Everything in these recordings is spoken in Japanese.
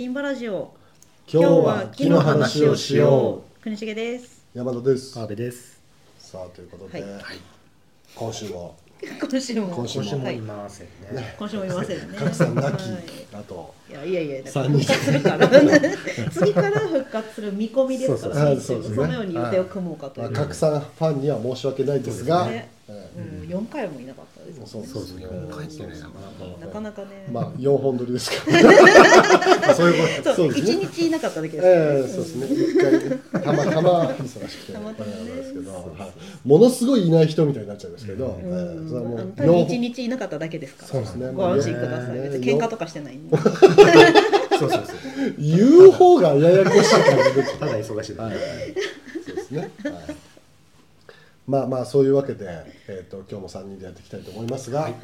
ティンバラジオ。今日は木の話をしよう。国重です。う山田です。川辺です。さあということで、はい。今週も。今週も。今週も今週も。はいいませんね。今週もいませんね。格さんなき、はい。あといやいやいや復活するから。次から復活する見込みですからそのように予定を組もうかという、まあ格さんファンには申し訳ないですが。そうですね。えうん、4回もいなかったですそうそうですね。う。ん4回ってね、なかなか。ね、えまあ4本撮りですか。らそういうこそうそうですね。一日いなかっただけですええそうですね。一回たまたま忙しくてたまたまです。けど、はいものすごいいない人みたいになっちゃいますけど、それはもうあの単に4一日いなかっただけですから。そうですね。ご安心ください、ね別に喧嘩とかしてないんでそうそうそう。言う方がややこしい感じでただ忙しいだはいけ。そうですね。はい。まあまあそういうわけで、えっ、と今日も三人でやっていきたいと思いますが、はい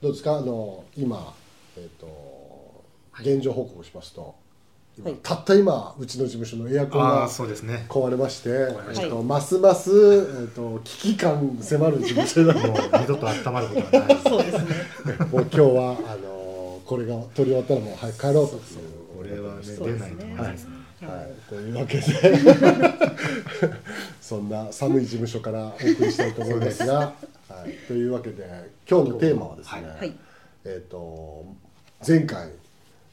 どうですかあの今えっ、と現状報告しますと、今はいたった今うちの事務所のエアコンあがあ、そうですね。壊れまして、まえっとはいますますえっ、と危機感迫る事務所だ。もう二度と温まることはない。そうですねもう今日はあのこれが取り終わったらもう早く帰ろうと。いう。これはね、そうですね出ないと思いますね。はい、というわけで。そんな寒い事務所からお送りしたいと思いますが、はい、というわけで今日のテーマはですね、はい。えっ、と前回、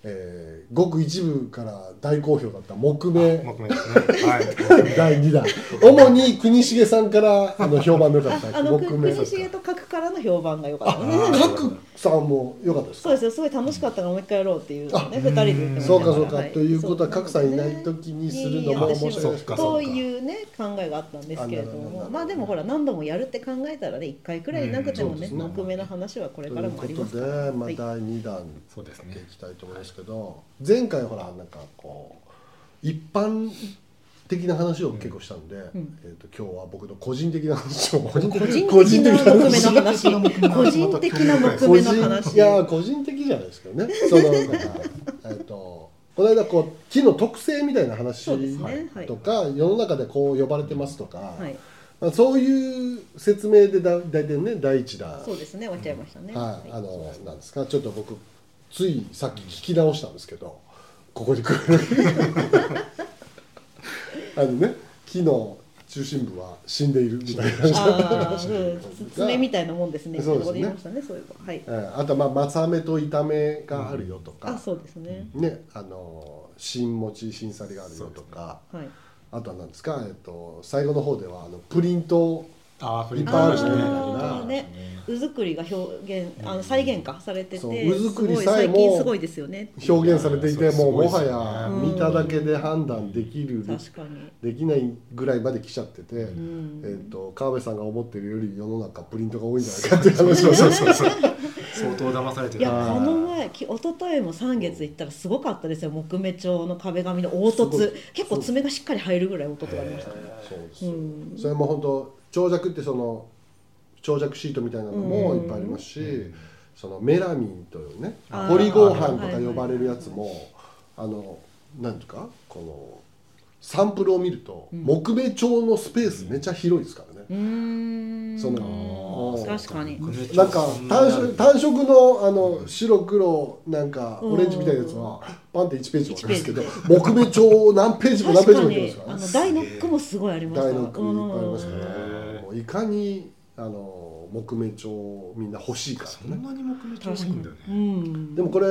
えーごく一部から大好評だった木目。木目ですね。はい。第2弾。主に国重さんからあの評判の良かったあの木目国重と書くからの評判が良かった。角さんも良かったですか？そうです。よすごい楽しかったからもう一回やろうっていうね二人で言ってまそうかそうか、はい。ということは角さんいない時にするのも面白いそうかというね考えがあったんですけれども。まあでもほら何度もやるって考えたらね一回くらいなくてもね木目の話はこれからもありますということで、まあ、はい。第2弾そうですね。いきたいと思いますけど、前回ほらなんかこう一般的な話を結構したんで、ん。えー、と今日は僕の個人的な話を。個人個人的な木目の話 個人的な木目の話。いや個人的じゃないですけどね。そのえっとこの間こう木の特性みたいな話とか、世の中でこう呼ばれてますとか、はい。まあ、そういう説明でだ大体ね第一弾。そうですね終わっちゃいましたね。はい、あはい。のなんですか？ちょっと僕ついさっき聞き直したんですけどここに来る あのね木の中心部は死んでいるみたいなああ、うん、爪みたいなもんですね。そうですねこ言いましたね、そういえば。はい。えーあとまあ松飴と炒めがあるよとか、あ、そうですね。ねあの新餅新さりがあるよとか、はい。あとは何ですか、えっと最後の方ではあのプリントああ、フリップいっぱいあるしねね。うずくりが表現、あの再現化されてて、そう。うずくりさえも最近すごいですよね。表現されていてもうもはや見ただけで判断できる確かに。できないぐらいまで来ちゃってて、ん。えっと川辺さんが思ってるより世の中プリントが多いんじゃないかっていう話をそうそうそう。相当騙されてる。いやこの前き一昨日も三月行ったらすごかったですよ。木目調の壁紙の凹凸。結構爪がしっかり入るぐらい凹凸がありましたねそう。です、うん。それも本当長尺ってその長尺シートみたいなのもいっぱいありますし、そのメラミンというねポリゴーハンとか呼ばれるやつもあのなんていうかこのサンプルを見ると、木目調のスペースめちゃ広いですからね、うーん。その確かに。なんか単色単色のあの白黒なんかうん。オレンジみたいなやつはパンって1ページ終わりますけど木目調何ページも何ページもいってますからね。あのダイノックもすごいありました。大の句いっぱいありますかういかにあの木目調みんな欲しいか。ねそんなに木目調多いんだようね。ん。でもこれ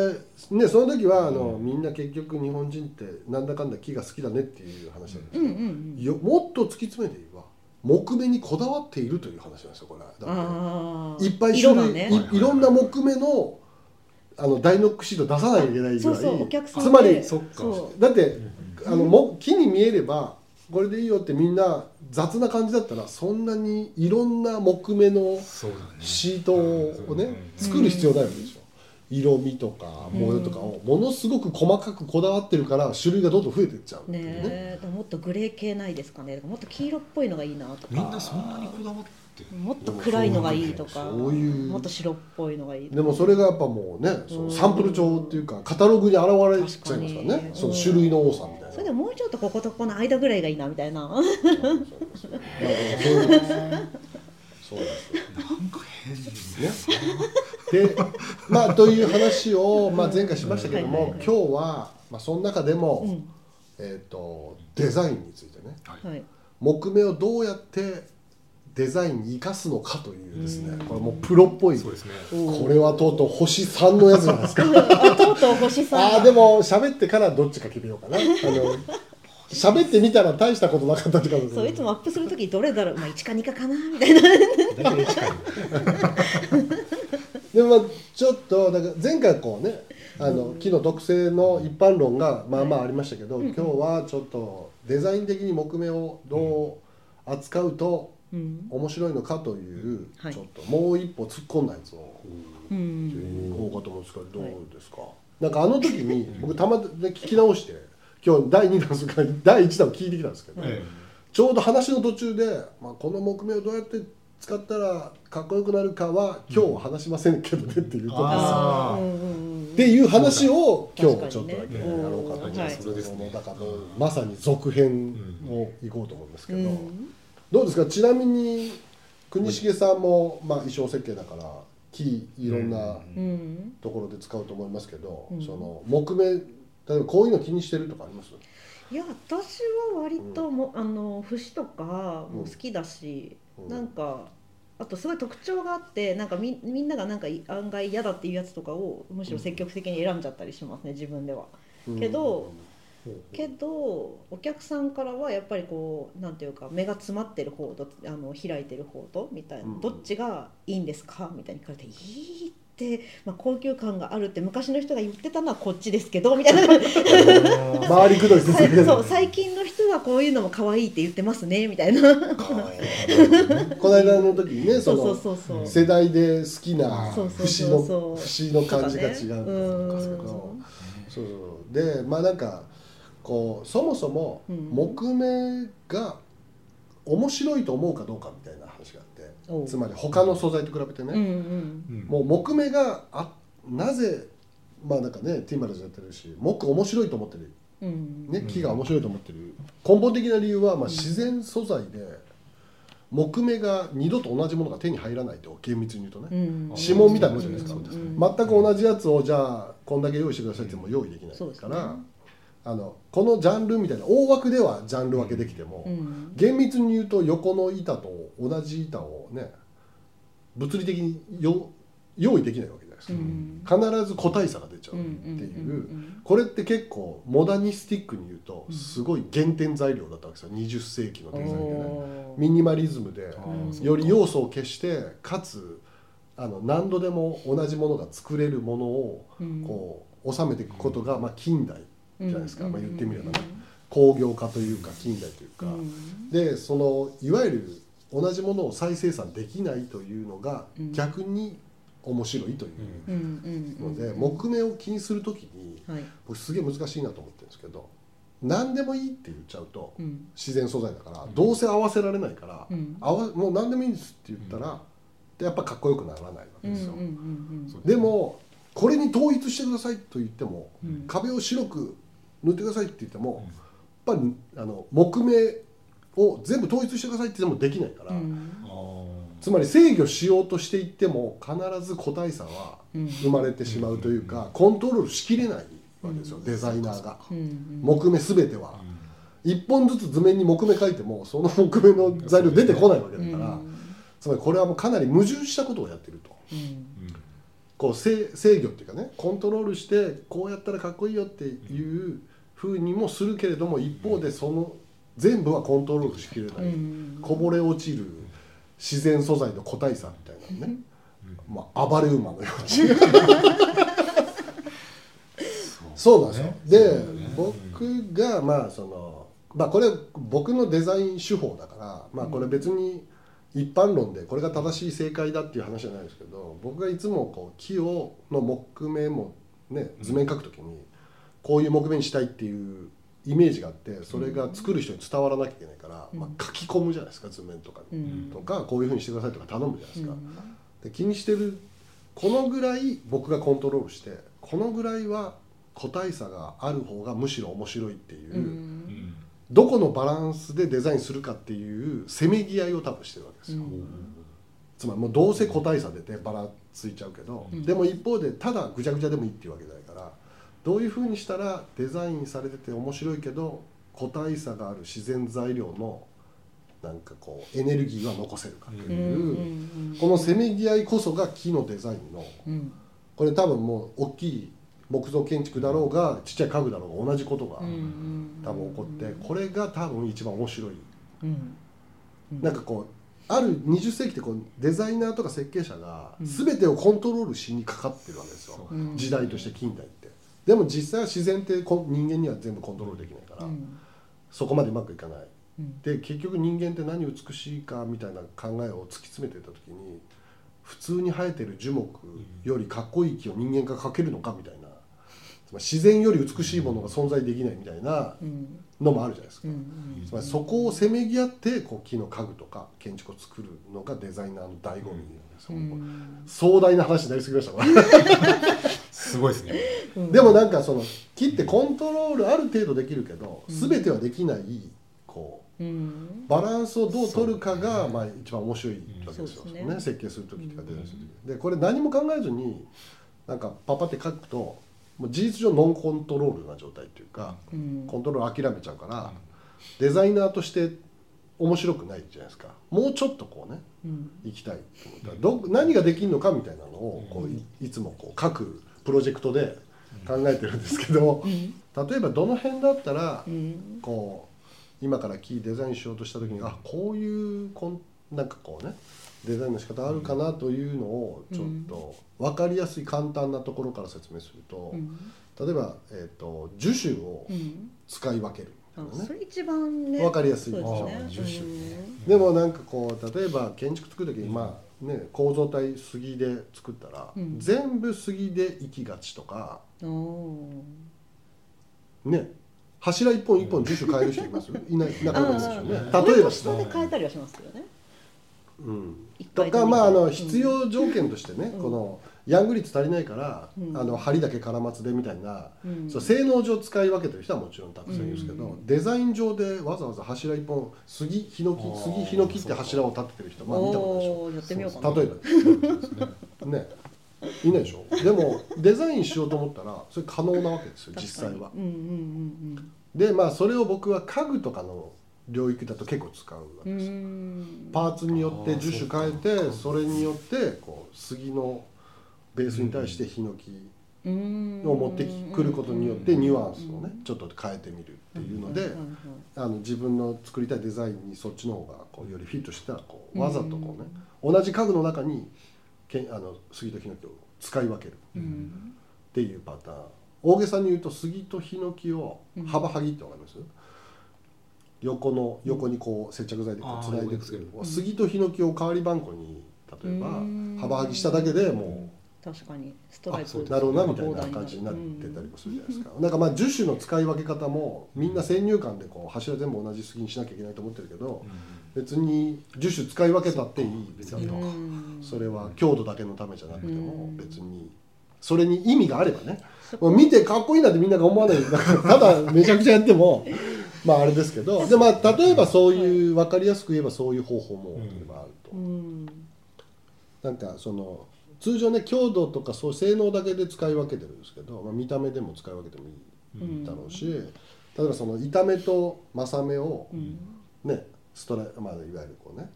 ねその時はあの、みんな結局日本人ってなんだかんだ木が好きだねっていう話なんですけど、うんうんうん。よもっと突き詰めて言えば木目にこだわっているという話なんですよこれ。だっいっぱい種類、ねいいろんな木目のあのダイノックシート出さなきゃいけないぐらいそうそうお客さんで。つまりそっか。そう。だってあのも木に見えればこれでいいよってみんな雑な感じだったらそんなにいろんな木目の。シートをね作る必要ないわけでしょ、色味とか模様とかを。ものすごく細かくこだわってるから種類がどんどん増えていっちゃうね。え。でももっとグレー系ないですかね。もっと黄色っぽいのがいいなとか。みんなそんなにこだわって。もっと暗いのがいいとか。そういう。もっと白っぽいのがいいでもそれがやっぱもうねそのサンプル帳っていうかカタログに現れちゃいますからね。その種類の多さみそれでもうちょっとこことここの間ぐらいがいいなみたいな。そうですなんか変ですね。でまあという話を、まあ、前回しましたけども、今日は、まあ、その中でも、うん。えー、とデザインについてね。はい。木目をどうやってデザインに生かすのかというですねうん。これもうプロっぽい。そうですね。これはとうとう星3のやつなんですか？あとうとう星さん。ああでも喋ってからどっちか決めようかな。あの喋ってみたら大したことなかったって感じそういつもアップするときどれだろう？まあ1か2かかなみたいな。でもまあちょっとだから前回こうねあの木の特性の一般論がまあまあありましたけど、今日はちょっとデザイン的に木目をどう扱うとうん面白いのかという、はい。ちょっともう一歩突っ込んだやつをうん。こうかと思うんですけどどうですか、なんかあの時に僕たまで聞き直して今日第2弾するから第1弾を聞いてきたんですけど、えちょうど話の途中で、まあ、この木目をどうやって使ったらかっこよくなるかは今日は話しませんけどねっていうと、っあー。うんうんうんていう話を今日ちょっとだけやろうかと思います、うん。それですね。だからまさに続編をいこうと思うんですけど、うんどうですか？ちなみに国重さんも、まあ、衣装設計だから木いろんなうん。ところで使うと思いますけど、うん。その木目例えばこういうの気にしてるとかあります？いや私は割とも、あの節とかも好きだし、うん。なんかあとすごい特徴があってなんかみみんながなんかい案外嫌だっていうやつとかをむしろ積極的に選んじゃったりしますね自分では。けどけどお客さんからはやっぱりこうなんていうか目が詰まってる方とあの開いてる方とみたいな、うん。どっちがいいんですか？みたいに聞かれて「いい」って、まあ、高級感があるって昔の人が言ってたのはこっちですけどみたいな。回りくどい説明そう最近の人はこういうのも可愛いって言ってますねみたいな。この間の時にねそ そうそうのそう。そう世代で好きなそうそう節のそうそう。節の感じが違うみたいなんですけとかねどそうそう。でまあなんかこうそもそもうん。木目が面白いと思うかどうかみたいな話があってつまり他の素材と比べてうんうね、ん。うん。もう木目があなぜまあなんかねティーマルズやってるし木面白いと思ってる。うん。ね、木が面白いと思ってる。根本的な理由は、まあ、自然素材で木目が二度と同じものが手に入らないと厳密に言うとね、うん。指紋みたいなもんじゃないですか全く同じやつをじゃあこんだけ用意してくださいって言っても用意できないそうですね。から、あのこのジャンルみたいな大枠ではジャンル分けできても、うん。厳密に言うと横の板と同じ板をね物理的によ用意できないわけじゃないですか、うん。必ず個体差が出ちゃうう。んっていう。うんこれって結構モダニスティックに言うとうん。すごい原点材料だったわけですよ20世紀のうんデザインでねミニマリズムでより要素を消してかつあの何度でも同じものが作れるものをうん。こう収めていくことがまあ近代じゃないですか、うんまあ、言ってみればね。工業化というか近代というか、うん。でそのいわゆる同じものを再生産できないというのがうん。逆に面白いというので木目を気にするときにはい。僕すげえ難しいなと思ってるんですけど何でもいいって言っちゃうとうん。自然素材だからどうせ合わせられないから、うん。合わもう何でもいいんですって言ったら、でやっぱかっこよくならないわけですよ、でもこれに統一してくださいと言っても、うん。壁を白く塗ってくださいって言っても、やっぱりあの木目を全部統一してくださいって言ってもできないから、うん。つまり制御しようとしていっても必ず個体差はうん。生まれてしまうというか、コントロールしきれないわけですよ、デザイナーが。うん木目全ては、一本ずつ図面に木目描いてもその木目の材料出てこないわけだから、つまりこれはもうかなり矛盾したことをやってると。うん。こう制制御っていうかねコントロールしてこうやったらかっこいいよっていうふうにもするけれども一方でその全部はコントロールしきれない、うん。こぼれ落ちる自然素材の個体差みたいなのね、まあ、暴れ馬のように。そうなんですよ。で、僕がまあそのまあこれ僕のデザイン手法だからまあこれ別に一般論でこれが正しい正解だっていう話じゃないですけど僕がいつもこう木をの木目もね図面描くときにこういう木目にしたいっていうイメージがあってそれが作る人に伝わらなきゃいけないから、まあ、書き込むじゃないですか図面とかに、うん。とかこういうふうにしてくださいとか頼むじゃないですか。うん。で気にしてるこのぐらい僕がコントロールしてこのぐらいは個体差がある方がむしろ面白いっていう、うん。どこのバランスでデザインするかっていうせめぎ合いを多分してるわけですよ、つまりもうどうせ個体差出てバラついちゃうけど、うん。でも一方でただぐちゃぐちゃでもいいっていうわけじゃどういうふうにしたらデザインされてて面白いけど個体差がある自然材料のなんかこうエネルギーは残せるかってうんいう、うん。このせめぎ合いこそが木のデザインのうんこれ多分もう大きい木造建築だろうがちっちゃい家具だろうが同じことが多分起こってこれが多分一番面白い。うん。なんかこうある20世紀ってこうデザイナーとか設計者がうん。全てをコントロールしにかかってるわけですよ、時代として近代ってでも実際は自然ってこ人間には全部コントロールできないから、うん。そこまでうまくいかない。うん。で結局人間って何美しいかみたいな考えを突き詰めてた時に普通に生えてる樹木よりかっこいい木を人間が描けるのかみたいなつまり自然より美しいものが存在できないみたいなうん。のもあるじゃないですか、うんつまりそこをせめぎ合ってこう木の家具とか建築を作るのがデザイナーの醍醐味。うん。壮大な話になりすぎました。わすごいですね。うん。でもなんかその木ってコントロールある程度できるけどうん。全てはできないこううん。バランスをどう取るかがまあ一番面白いわけですよ、ねね設計する時とかデザインする時でこれ何も考えずになんかパパって書くともう事実上ノンコントロールな状態っていうかうん。コントロール諦めちゃうからデザイナーとして面白くないじゃないですか。もうちょっとこうねうん。行きたいと思ったらど何ができるのかみたいなのをこういいつもこう各プロジェクトで考えてるんですけどうん例えばどの辺だったらうんこう今からキーデザインしようとした時にあこういうこんなんかこうねデザインの仕方あるかなというのをちょっと分かりやすい簡単なところから説明するとうん例えば、えー、と樹種をうん使い分ける。あみたいなねそれ一番ねわかりやすいですね。あー樹種ね。でもなんかこう例えば建築作る時にまあね構造体杉で作ったら、うん。全部杉で行きがちとかね柱一本一本樹種変える人います？いないいなかったですよね。例えば下で変えたりはしますよね。うん。とかまああのうん。必要条件としてね、うん。このヤング率足りないから、うん。あの針だけ絡まつでみたいな、うん。そう性能上使い分けてる人はもちろんたくさんいるんですけど、うん。デザイン上でわざわざ柱一本杉ヒノキ杉ヒノキって柱を立ててる人まあ見たことないでしょ。例えば。ですね。いないでしょ。でもデザインしようと思ったらそれ可能なわけですよ実際は。うんうんでまあそれを僕は家具とかの領域だと結構使うわうんうんうけですパーツによって樹種変えてそれによってこう杉のベースに対してヒノキうん。を持ってくることによってニュアンスをねちょっと変えてみるっていうのであの自分の作りたいデザインにそっちの方がこうよりフィットしたらこううん。わざとこうね同じ家具の中にけあの杉とヒノキを使い分けるうん。っていうパターン。大げさに言うと杉とヒノキを幅はぎってわかります、横の横にこう接着剤でこうつないでくる、あー杉とヒノキを代わり番号に例えばうん。幅はぎしただけでも確かにストライプうなるほどなみたいな感じになってたりもするじゃないですか、なんかまあ樹種の使い分け方もみんな先入観でこう柱全部同じ杉にしなきゃいけないと思ってるけど別に樹種使い分けたっていい別にうん。それは強度だけのためじゃなくてもうん。別にそれに意味があればね。もう見てかっこいいなってみんなが思わない。だからただめちゃくちゃやっても まああれですけど。でまあ例えばそういう分かりやすく言えばそういう方法も例えばあると、うん。なんかその通常ね強度とかそう性能だけで使い分けてるんですけど、まあ、見た目でも使い分けてもいいだろうし、例えばその板目と正目をうん。ねストライ、まあ、いわゆるこうね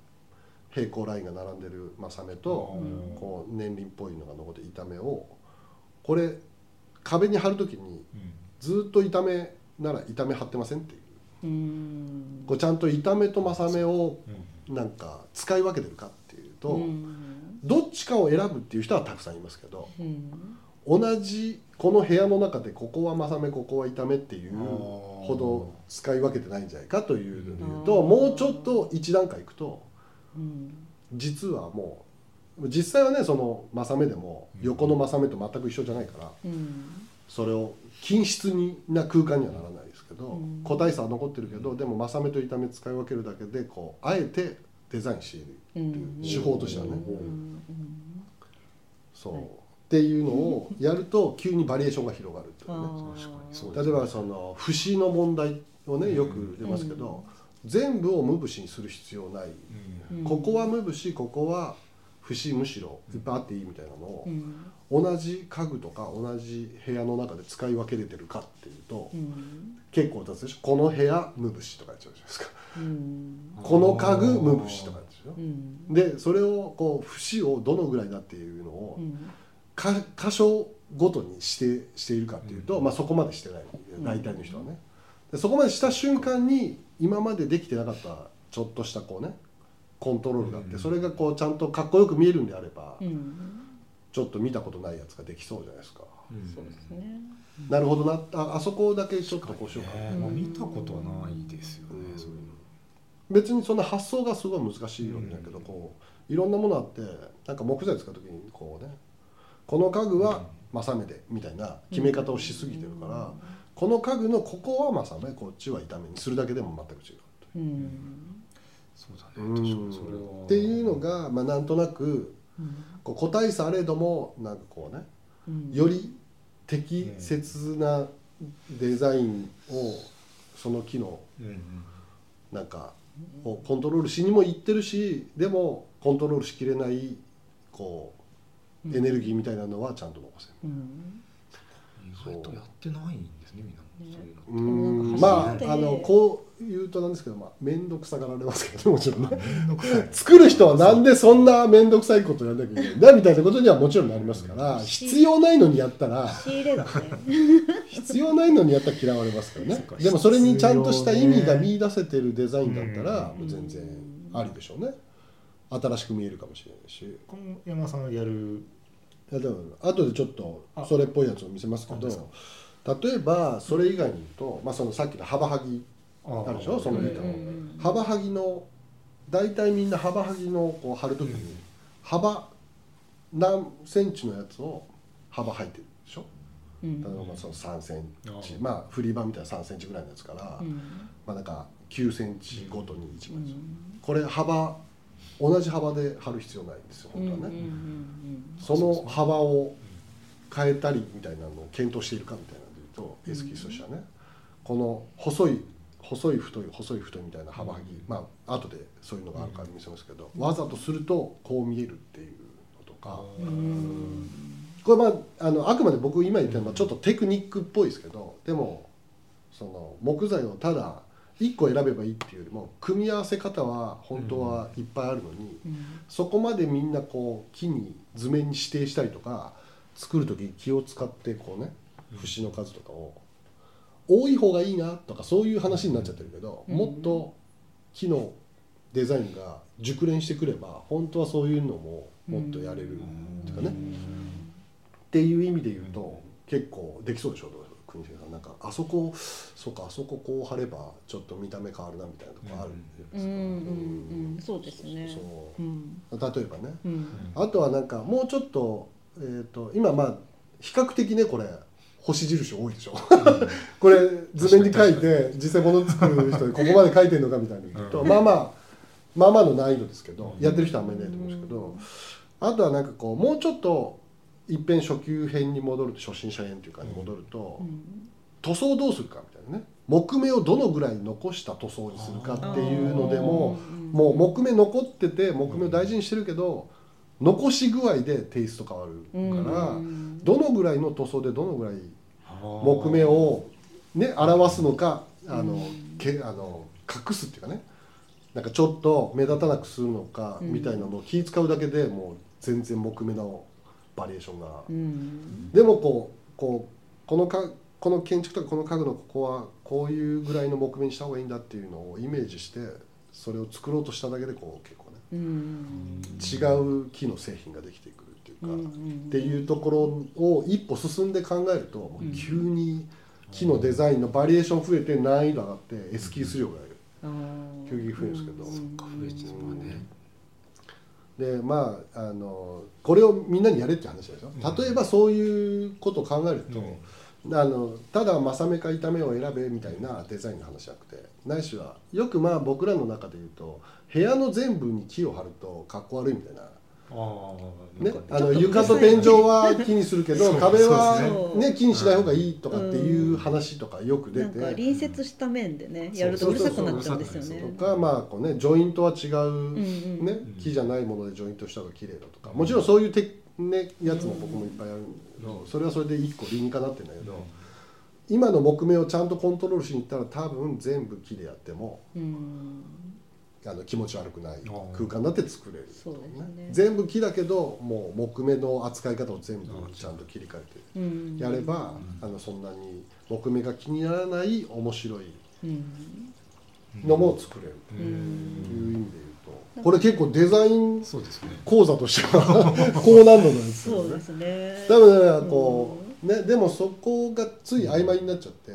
平行ラインが並んでる正目と、うん。こう年輪っぽいのが残って板目をこれ壁に貼るときにずっと板目なら板目貼ってませんっていう。うん。こうちゃんと板目と正目をなんか使い分けてるかっていうと、うんどっちかを選ぶっていう人はたくさんいますけどうん同じこの部屋の中でここは正目ここは板目っていうほど使い分けてないんじゃないかというので言うとうん。もうちょっと一段階いくとうん。実はもう実際はねその正目でも横の正目と全く一緒じゃないからうん。それを均質にな空間にはならないですけどうん。個体差は残ってるけどでも正目と板目使い分けるだけでこうあえてデザインしているうん。手法としてはね。うん。そう、はい。っていうのをやると急にバリエーションが広がるっていうね。例えばその節の問題をねよく出ますけど、全部を無節にする必要ない、うん。ここは無節ここは節むしろいっぱいあっていいみたいなのを、うん同じ家具とか同じ部屋の中で使い分けれてるかっていうと、うん。結構雑でしょ？この部屋無節とか言っちゃうじゃないですか。うん。この家具無節とか言っちゃうでしょ？うん。でそれをこう節をどのぐらいだっていうのを、箇所ごとに指定しているかっていうと、うん。まあ、そこまでしてない。大体の人はね、でそこまでした瞬間に今までできてなかったちょっとしたこうねコントロールがあって、うん。それがこうちゃんとかっこよく見えるんであれば、うんちょっと見たことないやつができそうじゃないですか、うん。そうですね。なるほどな。ああそこだけちょっとこうしようか。な、ねまあ見たことはないですよね、うん。そういうの。別にそんな発想がすごい難しいわけだけど、うん。こういろんなものあってなんか木材使う時にこうねこの家具は正目でみたいな決め方をしすぎてるから、この家具のここは正目こっちは板目にするだけでも全く違うと。いううん。そうだうんね。確かにそれは。っていうのが、まあ、なんとなくうんこう個体差あれどもなんかこうねうん。より適切なデザインをその機能なんかをコントロールしにもいってるしでもコントロールしきれないこうエネルギーみたいなのはちゃんと残せる。うん。意外とやってないんですねみん。なそうん。まああのこう言うとなんですけど、まあ、面倒くさがられますけどねもちろんね。作る人はなんでそんな面倒くさいことやんなきゃいけないんだみたいなことにはもちろんなりますから必要ないのにやったら必要ないのにやったら嫌われますからね。でもそれにちゃんとした意味が見出せてるデザインだったら全然ありでしょうね。新しく見えるかもしれないし。この山田さんがやる？いやでも後でちょっとあそれっぽいやつを見せますけど例えばそれ以外に言うと、まあ、そのさっきの幅はぎあるでしょ？そのうん板のうん幅はぎの大体みんな幅はぎのこう貼るときに幅何センチのやつを幅入ってるでしょ？うん。例えばまあその3センチ。あまあ振り場みたいな3センチぐらいのやつから、うん。まあなんか9センチごとに1枚、うん。これ幅同じ幅で貼る必要ないんですよ本当はね、うんうんその幅を変えたりみたいなのを検討しているかみたいなと、うんエスキースとしてはね。この細い細い太い細い太いみたいな幅はぎ、まあ後でそういうのがあるから見せますけど、わざとするとこう見えるっていうのとか、これまああのあくまで僕今言ったのはちょっとテクニックっぽいですけどでもその木材をただ1個選べばいいっていうよりも組み合わせ方は本当はいっぱいあるのに、うん。そこまでみんなこう木に図面に指定したりとか作る時に気を使ってこうね節の数とかを多い方がいいなとかそういう話になっちゃってるけど、うん。もっと木のデザインが熟練してくれば本当はそういうのももっとやれるっていうかね、っていう意味で言うと結構できそうでしょ？国重さん。なんかあそこそうかあそここう貼ればちょっと見た目変わるなみたいなとこあるじゃないですかうんうん。うん。そうですね。そう。うん。例えばね。うん。あとはなんかもうちょっと,、えー、と今まあ比較的ねこれ星印多いでしょ。これ図面に書いて実際物作る人で ここまで書いてるのかみたいなの言うと、うんまあまあまあまあの難易度ですけど、うん。やってる人はあんまりいないと思うんですけど、あとはなんかこうもうちょっと一遍初級編に戻ると初心者編というかに戻ると、うん。塗装どうするかみたいなね。木目をどのぐらい残した塗装にするかっていうのでももう木目残ってて木目を大事にしてるけど残し具合でテイスト変わるから、うん。どのぐらいの塗装でどのぐらい木目をね表すのかあの、うん。けあの隠すっていうかね。なんかちょっと目立たなくするのかうん。みたいなのを気使うだけでもう全然木目のバリエーションが、うん。でもこうこうこのかこの建築とかこの家具のここはこういうぐらいの木目にした方がいいんだっていうのをイメージしてそれを作ろうとしただけでこう結構違う木の製品ができてくるっていうか、うんっていうところを一歩進んで考えると、もう急に木のデザインのバリエーション増えて難易度上がってエスキース量が急激に増えるんですけど。でまああのこれをみんなにやれって話でしょ。うん。例えばそういうことを考えると、あのただ正目か痛めを選べみたいなデザインの話じゃなくてないしはよくまあ僕らの中で言うと部屋の全部に木を貼るとかっこ悪いみたいな。あね、あの床と天井は気にするけど壁はね気にしない方がいいとかっていう話とかよく出て、隣接した面でねやるとうるさくなっちゃうんですよね。とかまあこうねジョイントは違うね木じゃないものでジョイントした方が綺麗だとかもちろんそういうてねやつも僕もいっぱいあるんだけどそれはそれで一個理にかなってんだけど。今の木目をちゃんとコントロールしに行ったら多分全部木でやっても、あの気持ち悪くない空間だって作れる、ね、全部木だけどもう木目の扱い方を全部ちゃんと切り替えてやれば、あのそんなに木目が気にならない面白いのも作れる。という意味で言うと。これ結構デザイン講座としては 高難度なんですよね。そうですね。多分ねこうねでもそこがつい曖昧になっちゃって、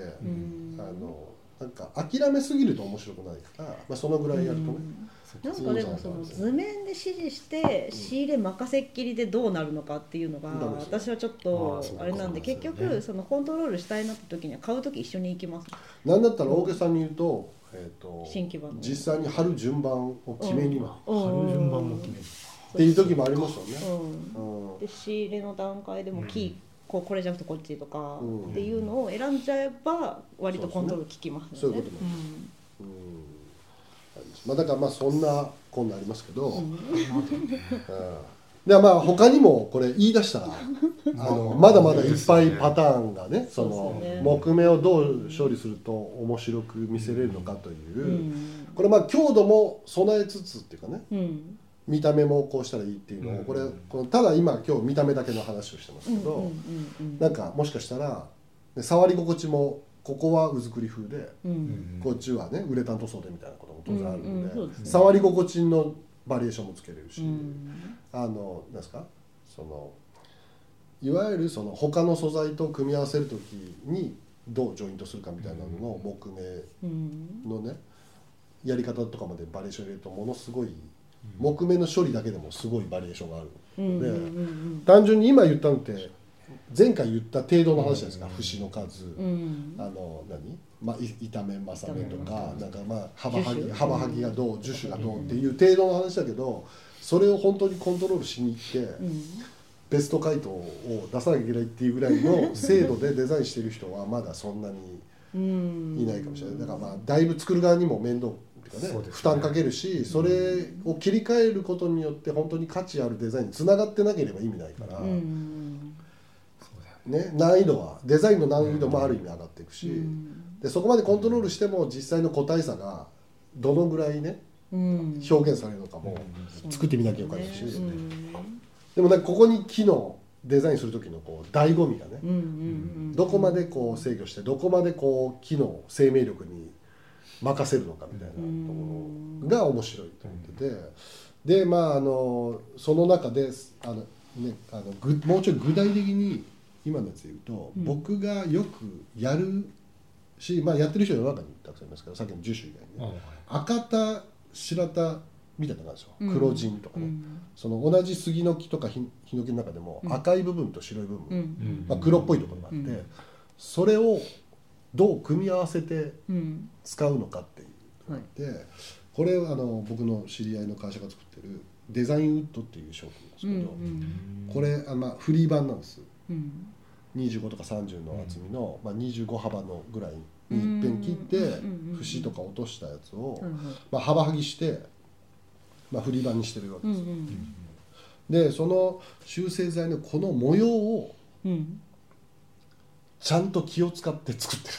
あのなんか諦めすぎると面白くないから、まあ、そのぐらいやるとね、なんかでもその図面で指示して仕入れ任せっきりでどうなるのかっていうのが私はちょっとあれなんで結局そのコントロールしたいなって時には買う時一緒に行きます。なんだったら大げさに言うと,、えー、と新規版実際に貼る順番を決めには、貼る順番も決める。っていう時もありますよね、で仕入れの段階でもキーこうこれじゃなくてこっちとかっていうのを選んじゃえば割とコントロール効きますね。そういうことも、うん。まあ、だからまあそんなこんなありますけど、うん、でまあ他にもこれ言い出したら あのまだまだいっぱいパターンがねその木目をどう処理すると面白く見せれるのかという、これまあ強度も備えつつっていうかね、見た目もこうしたらいいっていうのをこれこのただ今今日見た目だけの話をしてますけどなんかもしかしたら触り心地もここはうずくり風でこっちはねウレタン塗装でみたいなことも当然あるので触り心地のバリエーションもつけれるしあのなんですか？そのいわゆるその他の素材と組み合わせる時にどうジョイントするかみたいなのの木目のねやり方とかまでバリエーション入れるとものすごい木目の処理だけでもすごいバリエーションがある。ので、単純に今言ったのって前回言った程度の話じゃないですか、節の数、あの何、まあ、板面正面とか、なんかまあ幅はぎ幅はぎがどう樹種がどうっていう程度の話だけどそれを本当にコントロールしに行って、ベスト回答を出さなきゃいけないっていうぐらいの精度でデザインしてる人はまだそんなにいないかもしれない。だからまあだいぶ作る側にも面倒かね、ね、負担かけるしそれを切り替えることによって本当に価値あるデザインにつながってなければ意味ないから、ね、難易度はデザインの難易度もある意味上がっていくし、でそこまでコントロールしても実際の個体差がどのぐらいね、表現されるのかも作ってみなきゃいけないし、でもなんかここに機能デザインする時のこう醍醐味がね、どこまでこう制御してどこまでこう機能生命力に任せるのかみたいなところが面白いと思ってて。でまああのその中であの、ね、あのぐもうちょい具体的に今のやつで言うと、うん、僕がよくやるし、まあ、やってる人世の中にたくさんいますけどさっきの樹種以外にね、赤田白田みたいな感じですよ黒人とかね、うん、その同じ杉の木とかヒノキの中でも赤い部分と白い部分、うん、まあ、黒っぽいところがあって、それをどう組み合わせて使うのかっていうはい、これあの僕の知り合いの会社が作ってるデザインウッドっていう商品ですけど、うんうん、これあ、まあ、フリー版なんです、うん、25とか30の厚みの、まあ、25幅のぐらいにいっぺん切って節とか落としたやつを、まあ、幅剥ぎして、まあ、フリー版にしてるわけですよ。でその修正剤のこの模様を、ちゃんと気を使って作ってる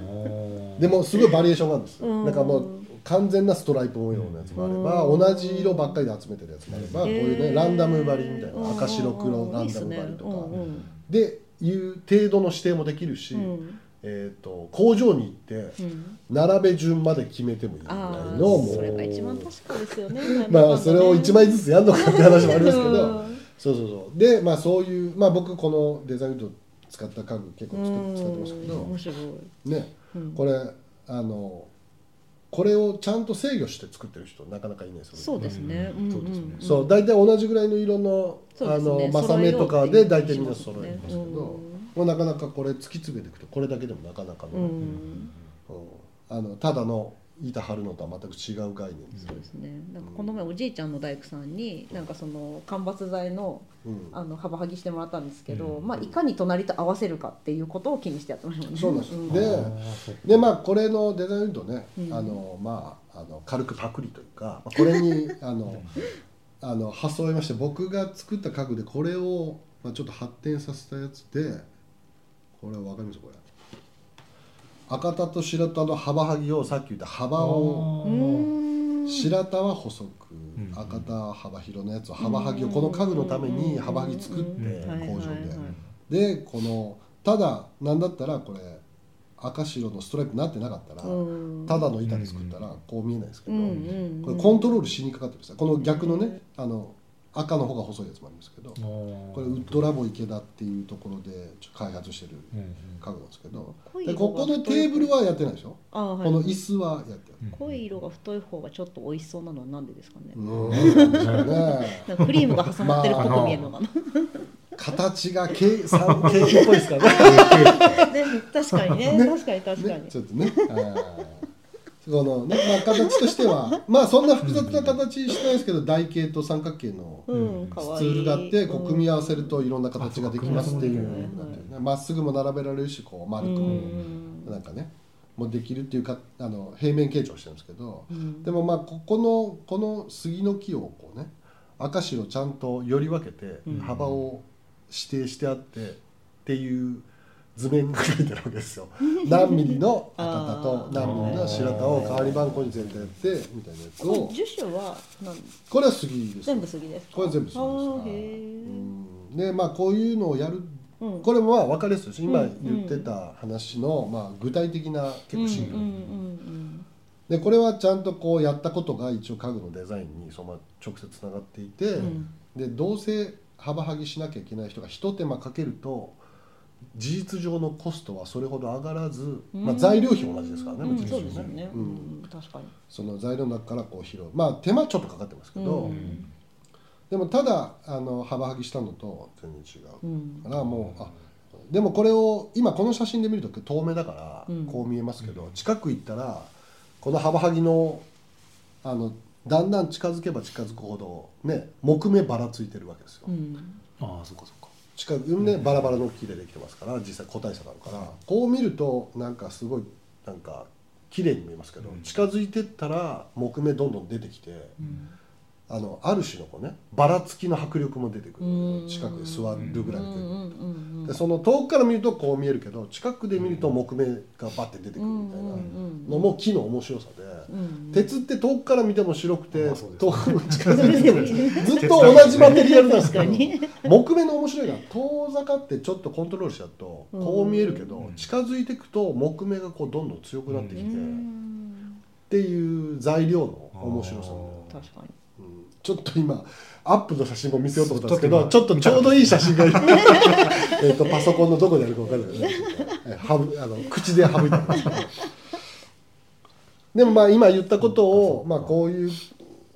と。でもすごいバリエーションがあるんです。よなんかもう完全なストライプ模様のやつもあれば同じ色ばっかりで集めてるやつもあればこういうねランダム張りみたいな赤白黒ランダム張りとか。でいう程度の指定もできるし、えー、と工場に行って並べ順まで決めてもいいぐらいのもう。それが一番確かですよね。まあそれを1枚ずつやるのかって話もありますけど。そうそうそう。でまあそういうまあ僕このデザインと使った家具結構使ってますけど。面白い。ね、うん、これあのこれをちゃんと制御して作ってる人なかなかいないですよね。そうですね。そうですね。そう大体同じぐらいの色の、あの正目とかで大体みんな揃えますけど、もうなかなかこれ突き詰めていくとこれだけでもなかなかの、うん。あのただの板張るのとは全く違う概念。ですそうですね。なんかこの前おじいちゃんの大工さんになんかその間伐材のうん。あの幅剥ぎしてもらったんですけど、うん。まあ、いかに隣と合わせるかっていうことを気にしてやってましたもんね。そうなんです。よん。ででまあこれのデザインとね、うん。あのまああの軽くパクリというかまあこれに あのあの発想を得まして僕が作った家具でこれを、まあ、ちょっと発展させたやつでこれ分かります？これ赤田と白田の幅剥ぎをさっき言った幅を白田は細く、うん。赤田は幅広のやつを幅剥ぎをこの家具のために幅剥ぎ作ってうん。工場で。でこのただなんだったらこれ赤白のストライプになってなかったら、うん。ただの板で作ったらこう見えないですけど、これコントロールしにかかってるんですよ。この逆のねあの赤の方が細いやつもありますけどここれウッドラボ池田っていうところでちょっと開発してるうんうん。家具なんですけど濃いでここのテーブルはやってないでしょ？はい、この椅子はやってるうん。濃い色が太い方がちょっっと美味しそうなのはなんでですかね、うん。ね。クリームが挟まってるっぽく見えるのかな、形が計算計っぽいですからね。ね確かにね。確かに確かに、ね。ちょっとねあーこのね、まあ、形としては まあそんな複雑な形してないですけど台形と三角形のうん、うんかわい。いツールがあってこう組み合わせるといろんな形ができますっていうまっすぐも並べられるしこう丸くうもん。なんかねもできるっていうかあの平面形状してるんですけどうん。でもまあここのこの杉の木をこうね赤白ちゃんとより分けてうん。幅を指定してあってっていう図面が書いてるわけですよ。何ミリの赤田と何ミリの白田を代わり番号に全体やってみたいなやつを。樹種は何？これは杉です。全部杉ですか？これ全部杉です。でまあこういうのをやるうん。これもまあ分かりやすいです今うん言ってた話のまあ具体的な結構シンプル。うんうんうんでこれはちゃんとこうやったことが一応家具のデザインにそのまま直接つながっていて、うん。でどうせ幅剥ぎしなきゃいけない人が一手間かけると事実上のコストはそれほど上がらず、まあ、材料費も同じですからね、うん。別にそうですよね、ううんん、確かに。その材料の中からこう拾う。まあ手間ちょっとかかってますけど、うん。でもただあの幅剥ぎしたのと全然違う、うん。からもうあでもこれを今この写真で見ると透明だからうん。こう見えますけど、近く行ったらこの幅剥ぎのあのだんだん近づけば近づくほどね木目ばらついてるわけですよ、うん。ああそうかそうか近くねバラバラの木でできてますから実際個体差があるから。こう見るとなんかすごいなんか綺麗に見えますけど、うん。近づいてったら木目どんどん出てきて、うんあのある種のこうねばらつきの迫力も出てくる。うん。近くで座るぐらいで。うんうんうんでその遠くから見るとこう見えるけど近くで見ると木目がバッて出てくるみたいな。のも木の面白さで、うん鉄って遠くから見ても白くて、遠くに近づいても ずっと同じマテリアルなんですけど木目の面白いのは遠ざかってちょっとコントロールしちゃうとうん。こう見えるけど、うん近づいていくと木目がこうどんどん強くなってきて、うっんていう材料の面白さも、確かに。うんちょっと今アップの写真も見せようと思ったんですけどちちょっとちょうどいい写真が えっとパソコンのどこにあるか分かんない。けどねえはぶあの口で省いてます。でもまあ今言ったことを、まあ、こういう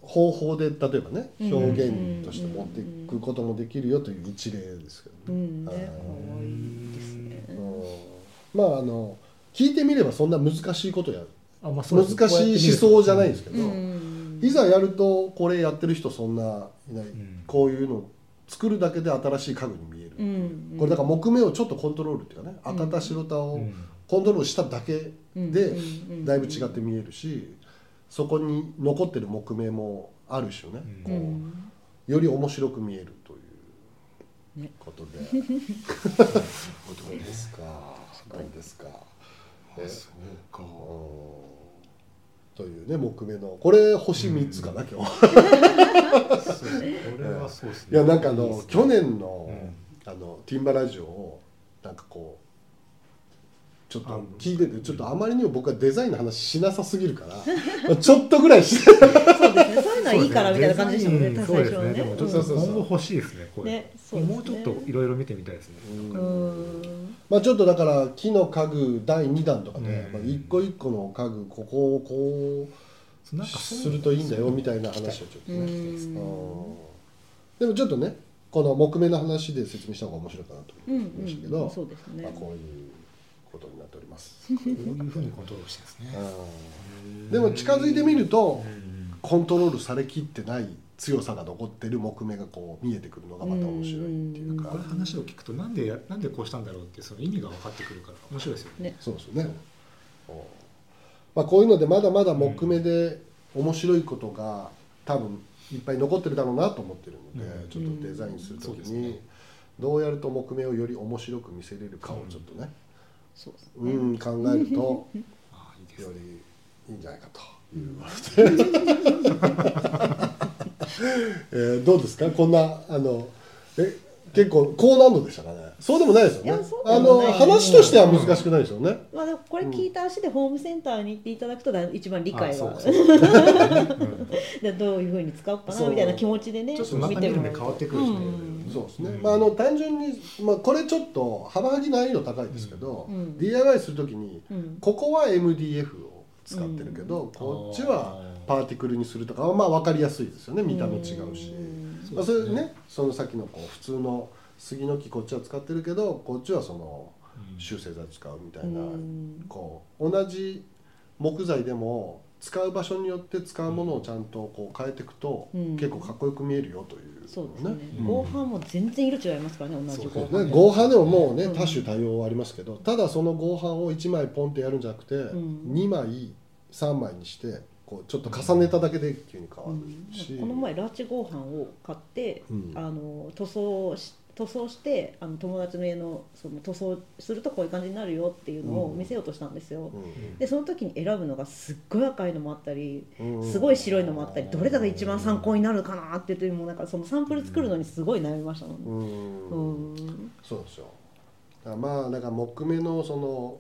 方法で例えばねうん。表現として持っていくこともできるよという一例ですけどね。うん。ねはい。可愛いですね。うん。まああの聞いてみればそんな難しいことやあまあ難しい思想じゃないんですけど、うんいざやるとこれやってる人そんないない、ん。こういうの作るだけで新しい家具に見える、うん。これだから木目をちょっとコントロールっていうかね。うん。赤田白田をうん。コントロールしただけうん。でうん。だいぶ違って見えるしそこに残ってる木目もある種ね、うん。こうん。うより面白く見えるというねことで、どうですか。どうですか。えそうか。うんというね木目の。これ星3つかな、今日これはそうですね。いやなんかあのね。去年の,、うん。あのティンバラジオをなんかこうちょっあと聞いててちょっとあまりにも僕はデザインの話しなさすぎるからちょっとぐらいして。そうですね。そういうのはいいからみたいな感じでしたもんねうん最初はね。そうですね。でもちょっとそうそうそう今後欲しいですねこれ。ねね。もうちょっといろいろ見てみたいですね。うん。うんまあちょっとだから木の家具第2弾とかで、うん。まあ、一個一個の家具ここをこうなんかそうするといいんだよみたいな話をちょっとね、でもちょっとねこの木目の話で説明した方が面白いかなとうん思いましたけど、うんそうですね。まあ、こういうことになっております。こういうふうにコントロールしてですねうんでも近づいてみるとうんコントロールされきってない強さが残ってる木目がこう見えてくるのがまた面白いっていうか。これ話を聞くとなんでやなんでこうしたんだろうってその意味が分かってくるから面白いですよね。ね。そうですよね。う。んまあこういうのでまだまだ木目で面白いことが多分いっぱい残ってるだろうなと思ってるので、うん。ちょっとデザインするそう時にですね。どうやると木目をより面白く見せれるかをちょっとね、そうですうね、ん考えると よね。りいいんじゃないかという えーどうですか？こんなあのえ結構高難度でしたかね？そうでもないですよね。いやそうであの話としては難しくないですよね、まあ、でもこれ聞いた足でホームセンターに行っていただくとだ一番理解があそうそううんでどういうふうに使おうかなみたいな気持ちでねちょっと中身で変わってくるしねうん。そうですね、うん。まあ、あの単純に、まあ、これちょっと幅はぎ難易度高いですけど、うん。DIY するときにうん。ここは MDF を使ってるけど、こっちはパーティクルにするとかはまあ分かりやすいですよね。見た目違うし、うん。まあ、それねそのさっきのこう普通の杉の木こっちは使ってるけどこっちはそのうん。集成材使うみたいな、うん。こう同じ木材でも使う場所によって使うものをちゃんとこう変えていくと、うん。結構かっこよく見えるよというそうですね。うん。合板も全然色違いますからね同じ合板ね、合板でももうねうん。多種多様ありますけど、ただその合板を1枚ポンってやるんじゃなくて、ん。2枚3枚にしてこうちょっと重ねただけで急に変わうん。るし、この前ラーチ合板を買って、うん。あの塗装し塗装してあの友達の家のその塗装するとこういう感じになるよっていうのを見せようとしたんですよ、でその時に選ぶのがすっごい赤いのもあったりうん。すごい白いのもあったりどれが一番参考になるかなって言ってもうなんかそのサンプル作るのにすごい悩みましたもんね。うん。うん。そうですよまあだから木目のその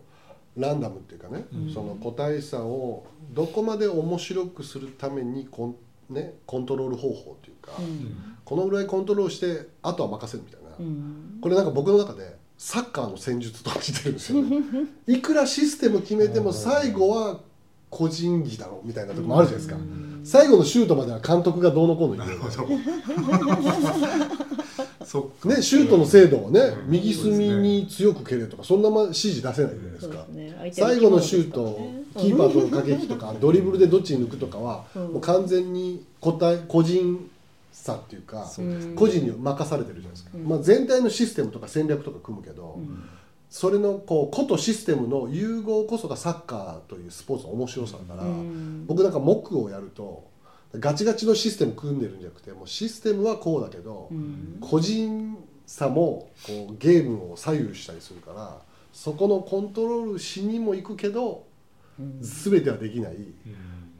ランダムっていうかね、うん。その個体差をどこまで面白くするためにコン,、ね、コントロール方法っていうか、うん。このぐらいコントロールしてあとは任せるみたいな、うん。これなんか僕の中でサッカーの戦術と似てるんですよね。いくらシステム決めても最後は個人技だろみたいなとこもあるじゃないですか、うん。最後のシュートまでは監督がどうのこうの言うなる ね、シュートの精度をね、うん。右隅に強く蹴れとかそんなま指示出せないじゃないですか。すね。最後のシュートキーパーとの駆け引きとかドリブルでどっちに抜くとかはうん。もう完全に個体個人差っていうかそう個人に任されてるじゃないですか、うん。まあ、全体のシステムとか戦略とか組むけど、うん。それのこう個とシステムの融合こそがサッカーというスポーツの面白さだから、うん。僕なんか木をやるとガチガチのシステム組んでるんじゃなくてもうシステムはこうだけど、うん。個人差もこうゲームを左右したりするからそこのコントロールしにも行くけどうん。全てはできない。うん。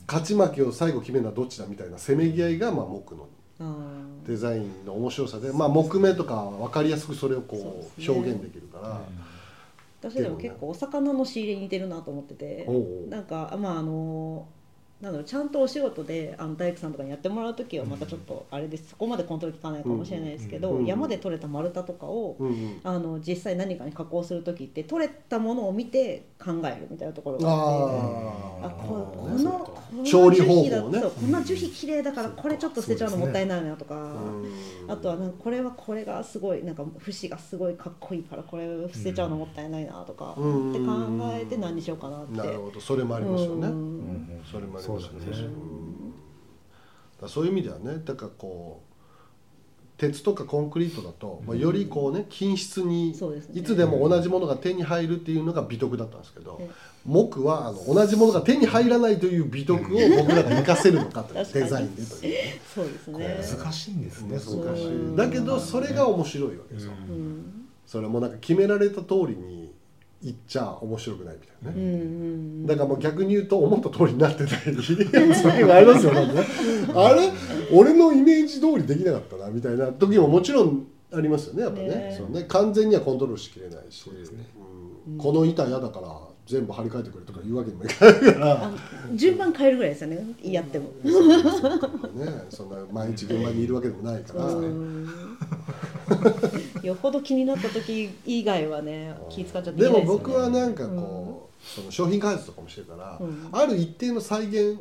勝ち負けを最後決めるのはどっちだみたいなせめぎ合いがまあ木のデザインの面白さで、まあ、木目とかは分かりやすくそれをこそう表現できるから。私でも結構お魚の仕入れに似てるなと思っててなんかまああのなんだろうちゃんとお仕事であの大工さんとかにやってもらう時はまたちょっとあれです。そこまでコントロール効かないかもしれないですけど、うん。うん山で採れた丸太とかを、うんうん。あの実際何かに加工する時って採れたものを見て考えるみたいなところがあって。ああここーのこの調理方法ね。樹皮だそうこんな樹皮綺麗だからこれちょっと捨てちゃうのもったいないなとか、うん。あとはなんかこれはこれがすごいなんか節がすごいかっこいいからこれ捨てちゃうのもったいないなとか、うんって考えて何にしようかなって。なるほど。それもありますよね、うん。それもありますよねそうだね。うん。そういう意味ではねだからこう鉄とかコンクリートだと、まあ、よりこうね均質にいつでも同じものが手に入るっていうのが美徳だったんですけどうん。木はあの同じものが手に入らないという美徳を僕らが活かせるのかというデザインでというね。そうですね。難しいんですね難しいだけどそれが面白いわけですよ、それもなんか決められた通りにいっちゃ面白くないみたいなね、うんうんだからもう逆に言うと思った通りになってな い時がありますよね。あれ？俺のイメージ通りできなかったなみたいな時ももちろんありますよねやっぱね。ねそうね。完全にはコントロールしきれないし、そううん。この板嫌だから全部張り替えてくれとか言うわけにもいかないから。順番変えるぐらいですよね。やっても。そうそうそう。ね、そんな毎日現場にいるわけでもないから、う。ん よほど気になった時以外はね気使っちゃっていでも僕はなんかこう、その商品開発とかもしてるから、うん。ある一定の再現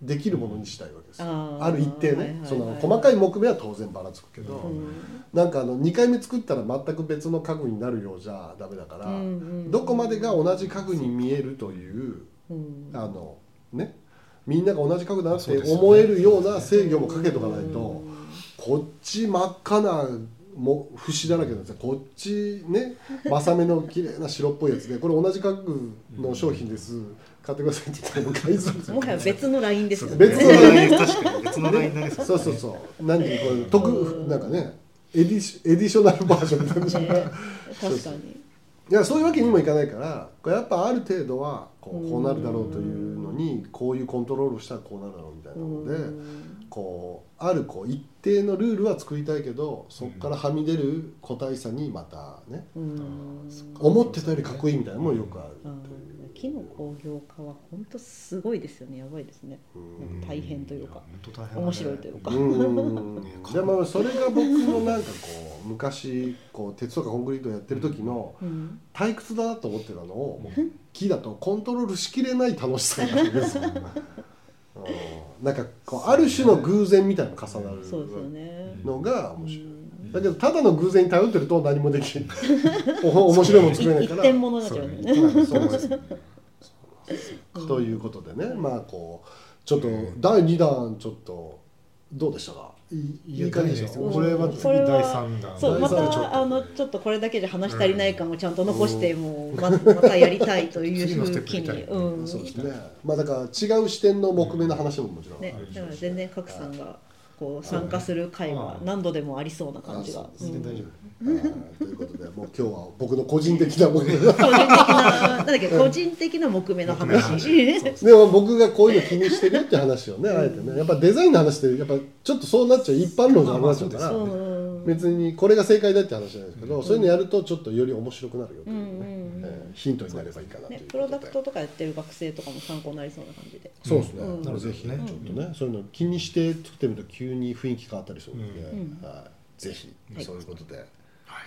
できるものにしたいわけですよ、あーある一定ね、はいはいはいその細かい木目は当然ばらつくけど、うん。なんかあの2回目作ったら全く別の家具になるようじゃダメだから、うんうんどこまでが同じ家具に見えるといううん。あのねみんなが同じ家具だなって思えるような制御もかけとかないと、こっち真っ赤なも節だらけなんですよ。こっちね 正めの綺麗な白っぽいやつでこれ同じ家具の商品です。買ってくださいって言ったらもう買いそうですよ。もはや別のラインですよね。別のライン。確かに別のラインになりそうそうそうそう。何これ特なんかねエディシエディショナルバージョンみたいな。ね。確かに。いやそういうわけにもいかないからこれやっぱある程度はこうこうなるだろうというのにこういうコントロールをしたらこうなるだろうみたいなのでこうあるこう一定のルールは作りたいけどそこからはみ出る個体差にまたねうん。思ってたよりかっこいいみたいなのもよくある。木の工業化は本当すごいですよね。やばいですね。大変というか面白いというか。うん。でもそれが僕のなんかこう昔こう鉄とかコンクリートやってる時のうん。退屈だなと思ってたのを木だとコントロールしきれない楽しさがあるんですよ、うんなんかこうある種の偶然みたいなのが重なる。のが面白い。うん。だけどただの偶然に頼ってると何もできない。お 面白いもの作れないから。ということでね。まあこうちょっと第2弾ちょっとどうでしたか？いいいい感じでした。いやこれは次これは第三弾。そうまたあのちょっとこれだけじゃ話し足りない感をちゃんと残してもうままたやりたいという次のステップ気にうん。そうですね。まあだから違う視点の木目の話ももちろんあねる。しだから全然賀来さんがこう参加する会は何度でもありそうな感じが。あう。ん全然大丈はいということでもう今日は僕の個人的な木目個人的ななんだっけ個人的な木目の話。でも僕がこういうの気にしてるって話をねあえてね。やっぱデザインの話ってやっぱちょっとそうなっちゃう一般論じゃなくなっちゃうから別にこれが正解だって話じゃないですけど、そういうのやるとちょっとより面白くなるよというね、うんうんうんえーヒントになればいいかなとプロダクトとかやってる学生とかも参考になりそうな感じで。そうですね、うんなのでぜひね、うん。ちょっとねそういうの気にして作ってみると急に雰囲気変わったりするので、うん。はい、ぜひ。はい。そういうことで。はい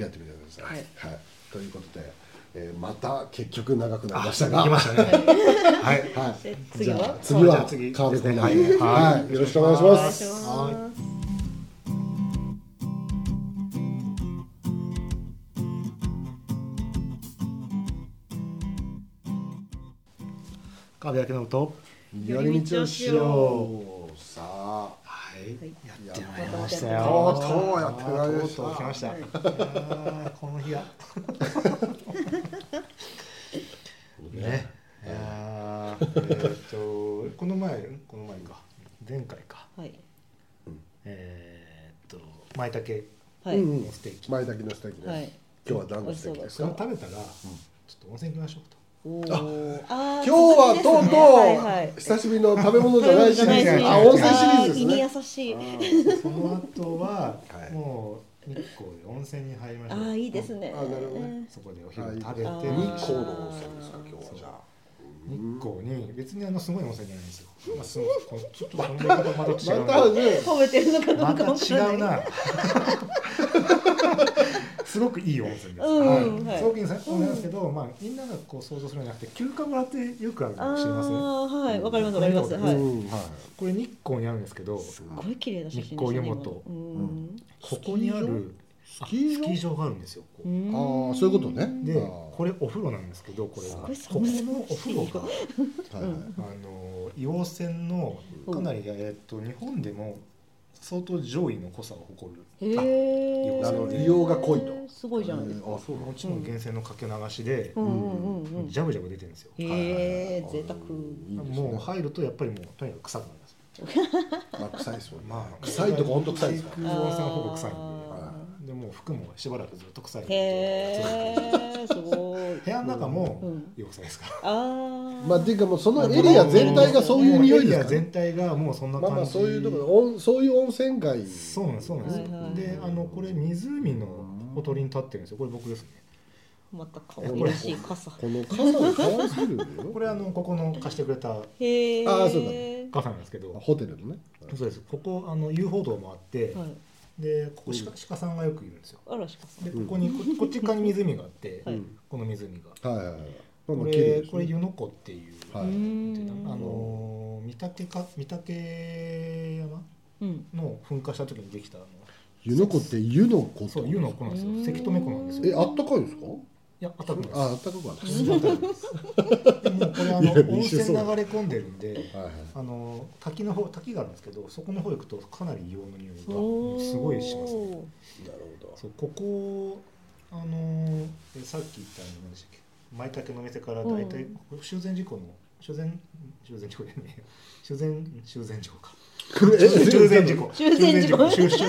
やってみてください。はい。はい。ということで、えーまた結局長くなり夫ましたが。あ来ましたね。はい。はい。じゃ。次は？次川辺コーナはい。ーで、はい。よろしくお願いしおます。願いします。は川辺明信と。寄り道をしよう。さあ、やってまいりましたとようとうやってまいりました。とうとう来ました。この日がね。えーっとこの前この前か。前回か。はい。えーっと舞茸。のステーキ。前炊きのステーキね、はい。今日は何のステーキですか？食べたらちょっと温泉行きましょうと。あー今日はとうとう久しぶりの食べ物じゃないシリーズ、あ温泉シリーズです胃にね。優しい。その後ははいもう日光で温泉に入りましょうああ、いいですね。あなるほどねそこでお昼食べて日光の温泉ですか今日はじゃあ。日光に別にあのすごい温泉じゃないんですよ。まあ、すごちょっとこの言い方また違うな。またね、褒めてるのかどうかまたわからない。違うな。すごくいい温泉です。うんはい。すごくいい温泉なんですけど、まあみんながこう想像するんじゃなくて休暇村ってよくあるの知りますね。はい、わかります、わかります。うんはい。これ日光にあるんですけど、すごい綺麗な写真日光湯本。ここにあるスキー場？あスキー場があるんですよ。ああそういうことね。でこれお風呂なんですけどこれがここのお風呂がはいあの硫黄泉のかなり、えっと日本でも相当上位の濃さを誇るへえ。なるほど利用が濃いとすごいじゃないですか。えーあそうもちろん源泉のかけ流しでうんうんうんうん。ジャブジャブ出てるんですよ、へえ、贅沢。もう入るとやっぱりもうとにかく臭くなります まあ臭いですも。まあ臭いとこ本当臭いですから。空温泉はほぼ臭いもう服もしばらくずっと臭いーへえ、すごい。部屋の中もうん汚さですか？ら、ああ。まあっていうかもうそのエリア全体がそういう匂いですからエリア全。体がもうそんなまあ感じまあそういうところ温そういう温泉街。そうなんですそうなんですよ、はいはいはいであのこれ湖のほとりに立ってるんですよこれ僕ですねまた可愛らしい傘。この傘が可愛すぎるよ。これあのここの貸してくれたへえ。あーそうだカフェなんですけどホテルのね。そうですここあの遊歩道もあって、はい。でここ鹿鹿さんがよくいるんですよ。あらしかさん。でここにここっち側に湖があって、はい。この湖が。はいはいはい。まあこれこれ湯の湖っていう、はい。うん。あのー竹か御嶽山うん。の噴火した時にできたあの湯の湖って湯の湖そう湯の湖なんですよ。うん。せき止め湖なんですえよあったかいんですか？いやあったくないああったかくはないでもこれあの温泉流れ込んでるんではいはい。あの滝の方滝があるんですけどそこの方行くとかなり硫黄の匂いがすごいしますね。なるほど。そうここあのさっき言ったあの何でしたっけ。舞茸の店から大体、修繕事故の修繕修繕事故ね修繕修繕事故か。え修繕事故？修繕事故。修繕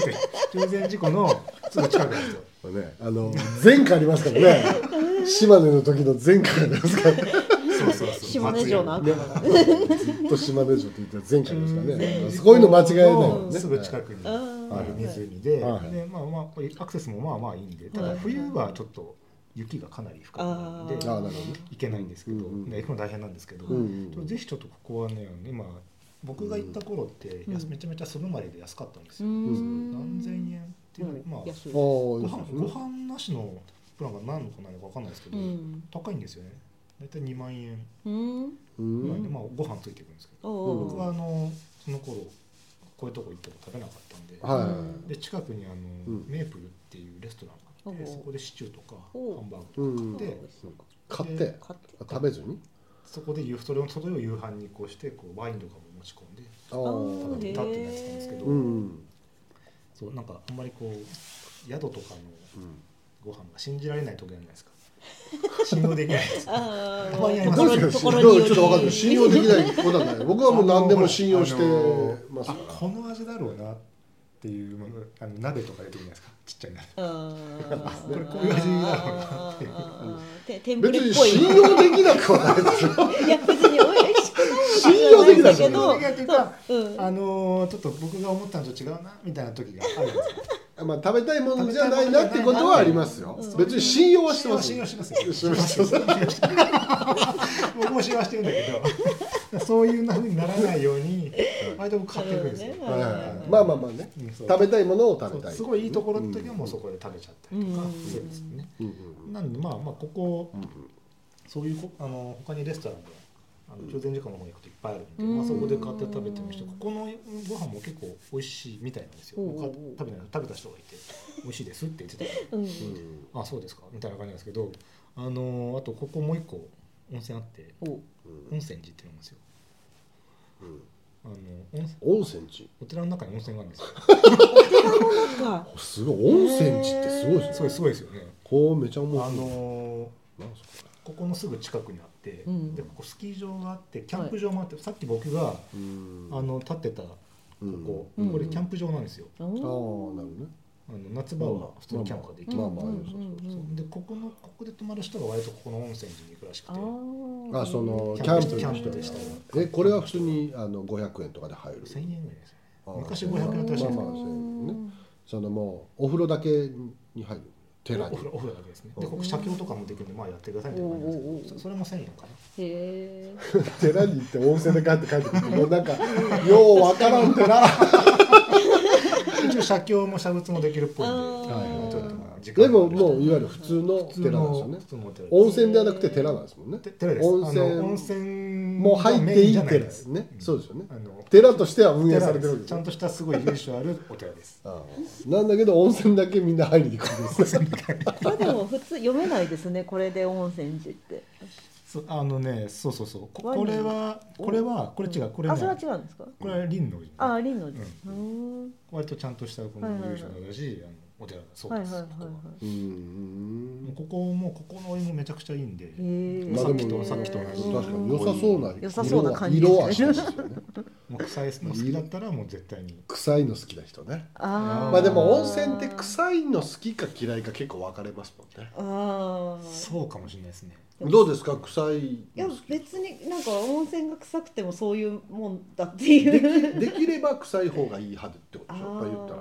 修繕事故のすぐ近くなんですよね、あの前回ありますからね。島根の時の前回ありますからね。そうそうそう。島根城の悪ね魔がずっと島根城って言ったら前回ですからね。うん。そういうの間違えないもんね。すぐ近くにある湖で,、はい。でまあまあアクセスもまあまあいいんでただ冬はちょっと雪がかなり深くなるんで行けないんですけど、うんうん。で行くの大変なんですけど、うんうんぜひちょっとここはね今僕が行った頃って、めちゃめちゃそのまでで安かったんですうよ、ん。何千円っていうの、まあ安いご飯ご飯なしのプランが何のかなのか分かんないですけど、うん。高いんですよね。大体2万円。ぐらいで、まあ、ご飯ついてくるんですけど、お僕はあのその頃こういうとこ行っても食べなかったんで、はい。で近くにあの、うん。メープルっていうレストランがあってそこでシチューとかハンバーグとうんか買って、買って。で買って。食べずに？そこで夕それをそれを夕飯にこうしてこうワインとかも持ち込んでああー。食べたっていうやつなんですけど、うんそうなんかあんまりこう宿とかのご飯が信じられない時じゃないですか。信用できないですあたまにあまちょっと分かんない。信用できないことはない。僕はもう何でも信用してますかあこの味だろうなっていうものあの鍋とか出てくるじゃないですか？ちっちゃい鍋。これこういう味だろうなって別に信用できなくはないですよ信用できないけどあのーちょっと僕が思ったのと違うなみたいな時があるじゃないですかまあ食べたいものじゃないなってことはありますよ。うん。別に信用はしてます信用します。よします。僕も信用してるんだけどそういうふうにならないように割と僕買っていくんですよ、まあまあまあね。食べたいものを食べたい。すごいいいところの時はもうそこで食べちゃったりとかうん。するんですよね、なんでまあまあここうん。そういうこあの他にレストランであの中禅寺湖の方に行くといっぱいあるんで、うん。まあ、そこで買って食べてみる人ここのご飯も結構美味しいみたいなんですよ。おう。おうおうか食べない食べた人がいて美味しいですって言ってた。うん。うん。あそうですかみたいな感じなんですけどあのあとここもう一個温泉あってお温泉寺っていうのですよ。うん。あの温泉温泉地お寺の中に温泉があるんですよ。かすごい温泉地ってすごいですね。すごいすごいですよね。こうめちゃ面あ白いのなんすかここのすぐ近くにあって、うんでここスキー場があってキャンプ場もあって、さっき僕があの立ってたこうん。こ、うんこれキャンプ場なんですよ。ああなるほどね。あの夏場は普通にキャンプができる、まあまあ。うんそうそうそうそう。でここのここで泊まる人が割とここの温泉に行くらしくあて。ーあそのキャンプキャンプ。でした。えこれは普通にあの500円とかで入る？1000円ぐらいです昔500円だったらしいですまあまあ1000円ね。そのもうお風呂だけに入る？寺に。お風呂お風呂だけですね。うんでここ写経とかもできるんでまあやってくださいみたいな感じなんですけどそそれも1000円かな。へえ。寺に行って温泉で帰って帰ってくるもうなんか ようわからん寺一応写経も写仏もできるっぽいんではいちょっとまあ時間で。ももういわゆる普通の寺なんですよね。温泉ではなくて寺なんですもんね。て寺です。温泉。あの温泉もう入っていい寺ですね。うん。そうですよね。あの寺としては運営されてるちゃんとしたすごい由緒あるお寺です。なんだけど温泉だけみんな入りに行くんですね。これでも普通読めないですねこれで温泉寺って。そあのねそうそうそう。これはこれはこれ違う。これね。あそれは違うんですか？これは林のああ林の寺ううん。割とちゃんとしたこのはいはいはい。由緒だしお寺だそうです。はいはいうーん。ここもここのお湯もめちゃくちゃいいんで。まあさっきとさっきと確かに良さそうな良さそうな感じ色は色はしてますよね。もう臭いの好きだったらもう絶対に。臭いの好きな人ね。あー。まあでも温泉って臭いの好きか嫌いか結構分かれますもんね。ああそうかもしれないですねどうですか？臭いいや別になんか温泉が臭くてもそういうもんだっていう。できれば臭い方がいい派ってことでしょ？やっぱ言ったら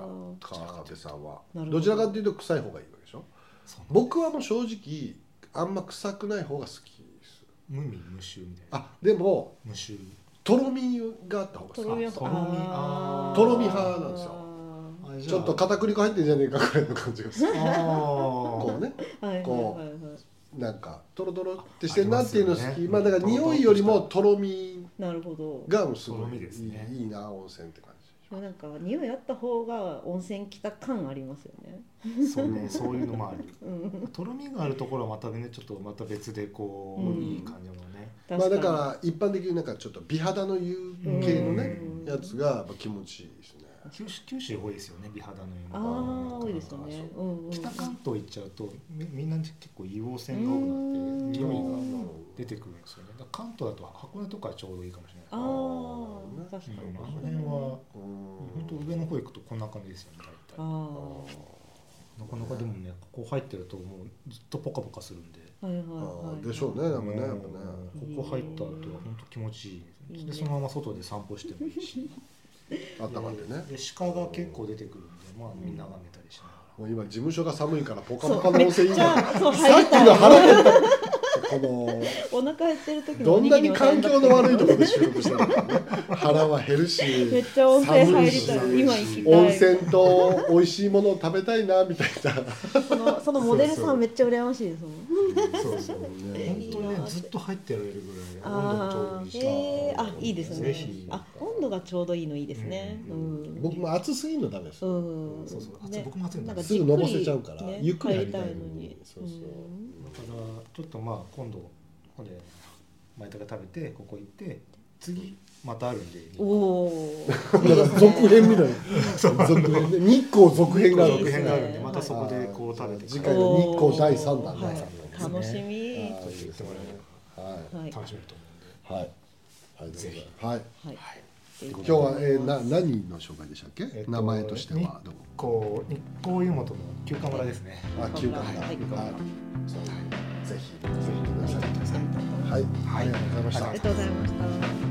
川上さんはど。どちらかというと臭い方がいいわけでしょ？僕はもう正直あんま臭くない方が好きです。無味無臭みたいな。あでも無臭。とろみがあった方が好とろみはとろみ。あー。とろみ派なんですよ。ちょっと片栗粉入ってんじゃねえかぐらいの感じがする。あこうね。こうはいはいなんかとろとろってしてんなっていうの好きま,、ありますよね。あだから匂いよりもとろみなるほどがすごい。とろみですねいいいいな温泉って感じなんか匂いあった方が温泉来た感ありますよね。そうね そういうのもある。うん、とろみがあるところはまたねちょっとまた別でこう、うんいい感じのね。まあだから一般的になんかちょっと美肌の湯系のねうん。やつがやっぱ気持ちいいですね九州九州多いですよね美肌の多いですよね。うんうんうん、北関東行っちゃうとみみんな結構硫黄泉が多くなって匂いが出てくるんですよね。関東だと箱根とかちょうどいいかもしれない。ああ確かに、うんあの辺はうん。本当上の方行くとこんな感じですよね大体。あなかなかでもねここ入ってるともうずっとポカポカするんで。あはいはいあはい。ーでしょうねなんかねやっぱね。ここ入った後は本当気持ちいい。いいね。でそのまま外で散歩してもいいし あったまってね。で鹿が結構出てくるんでまあみんな眺めたりしながもう今事務所が寒いからポカポカの温泉いいじゃなあそうさっきの腹減った。このお腹減ってる時のどんなに環境の悪いところで収る録してるのかね。腹は減るしめっちゃ温泉入りた寒いしい今行きたい。温泉と美味しいものを食べたいなみたいな。そのそのモデルそうそうんさめっちゃ羨ましいですもん。らそうそうね。本当ねずっと入ってられるぐらい温度ちょうあいいし。へえあいいですね。あ温度がちょうどいいのいいですね。ううん。僕も暑すぎるのダメです。ようん。そうそう暑僕も暑いんだなんかすぐのぼせちゃうからゆっくり入りたいのに。そうそう。だからちょっとまあ今度これ前田が食べてここ行って次またあるんで。おおなんか続編みたい。な続編。で日光続編があるん続ですね。編があるんでまたそこでこう食べて次回の日光第三弾第はい三弾楽しみ。はい。はい。楽しめると思うんではい。はい。ぜひ。はい。はい今日は、えー、な何の紹介でしたっけ、えっと名前としては。どこ日光日光湯本の休暇村ですね。あ休館だはい。はい、そうぜひ。ぜひください。はい。はい、ありがとうございました。ありがとうございました